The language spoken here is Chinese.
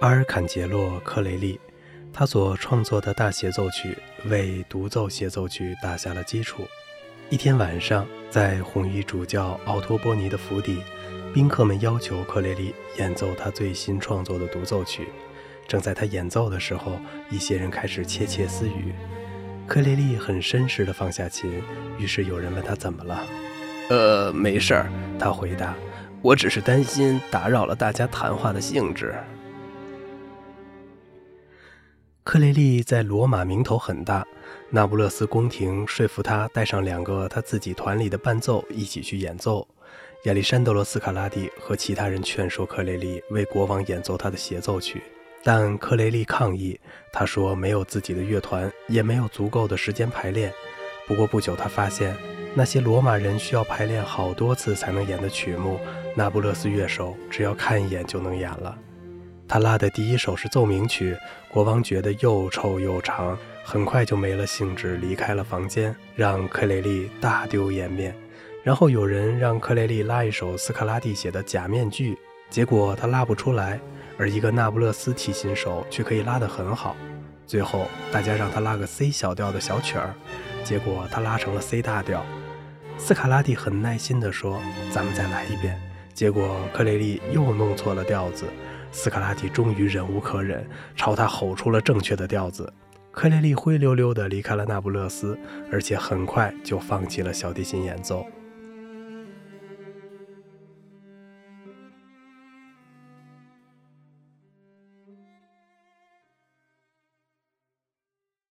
阿尔坎杰洛·克雷利，他所创作的大协奏曲为独奏协奏曲打下了基础。一天晚上，在红衣主教奥托波尼的府邸，宾客们要求克雷利演奏他最新创作的独奏曲。正在他演奏的时候，一些人开始窃窃私语。克雷利很绅士地放下琴，于是有人问他怎么了。呃，没事儿，他回答，我只是担心打扰了大家谈话的兴致。克雷利在罗马名头很大，那不勒斯宫廷说服他带上两个他自己团里的伴奏一起去演奏。亚历山德罗·斯卡拉蒂和其他人劝说克雷利为国王演奏他的协奏曲，但克雷利抗议。他说没有自己的乐团，也没有足够的时间排练。不过不久，他发现那些罗马人需要排练好多次才能演的曲目，那不勒斯乐手只要看一眼就能演了。他拉的第一首是奏鸣曲，国王觉得又臭又长，很快就没了兴致，离开了房间，让克雷利大丢颜面。然后有人让克雷利拉一首斯卡拉蒂写的《假面具》，结果他拉不出来，而一个那不勒斯提琴手却可以拉得很好。最后大家让他拉个 C 小调的小曲儿，结果他拉成了 C 大调。斯卡拉蒂很耐心地说：“咱们再来一遍。”结果克雷利又弄错了调子。斯卡拉蒂终于忍无可忍，朝他吼出了正确的调子。克雷利灰溜溜地离开了那不勒斯，而且很快就放弃了小提琴演奏。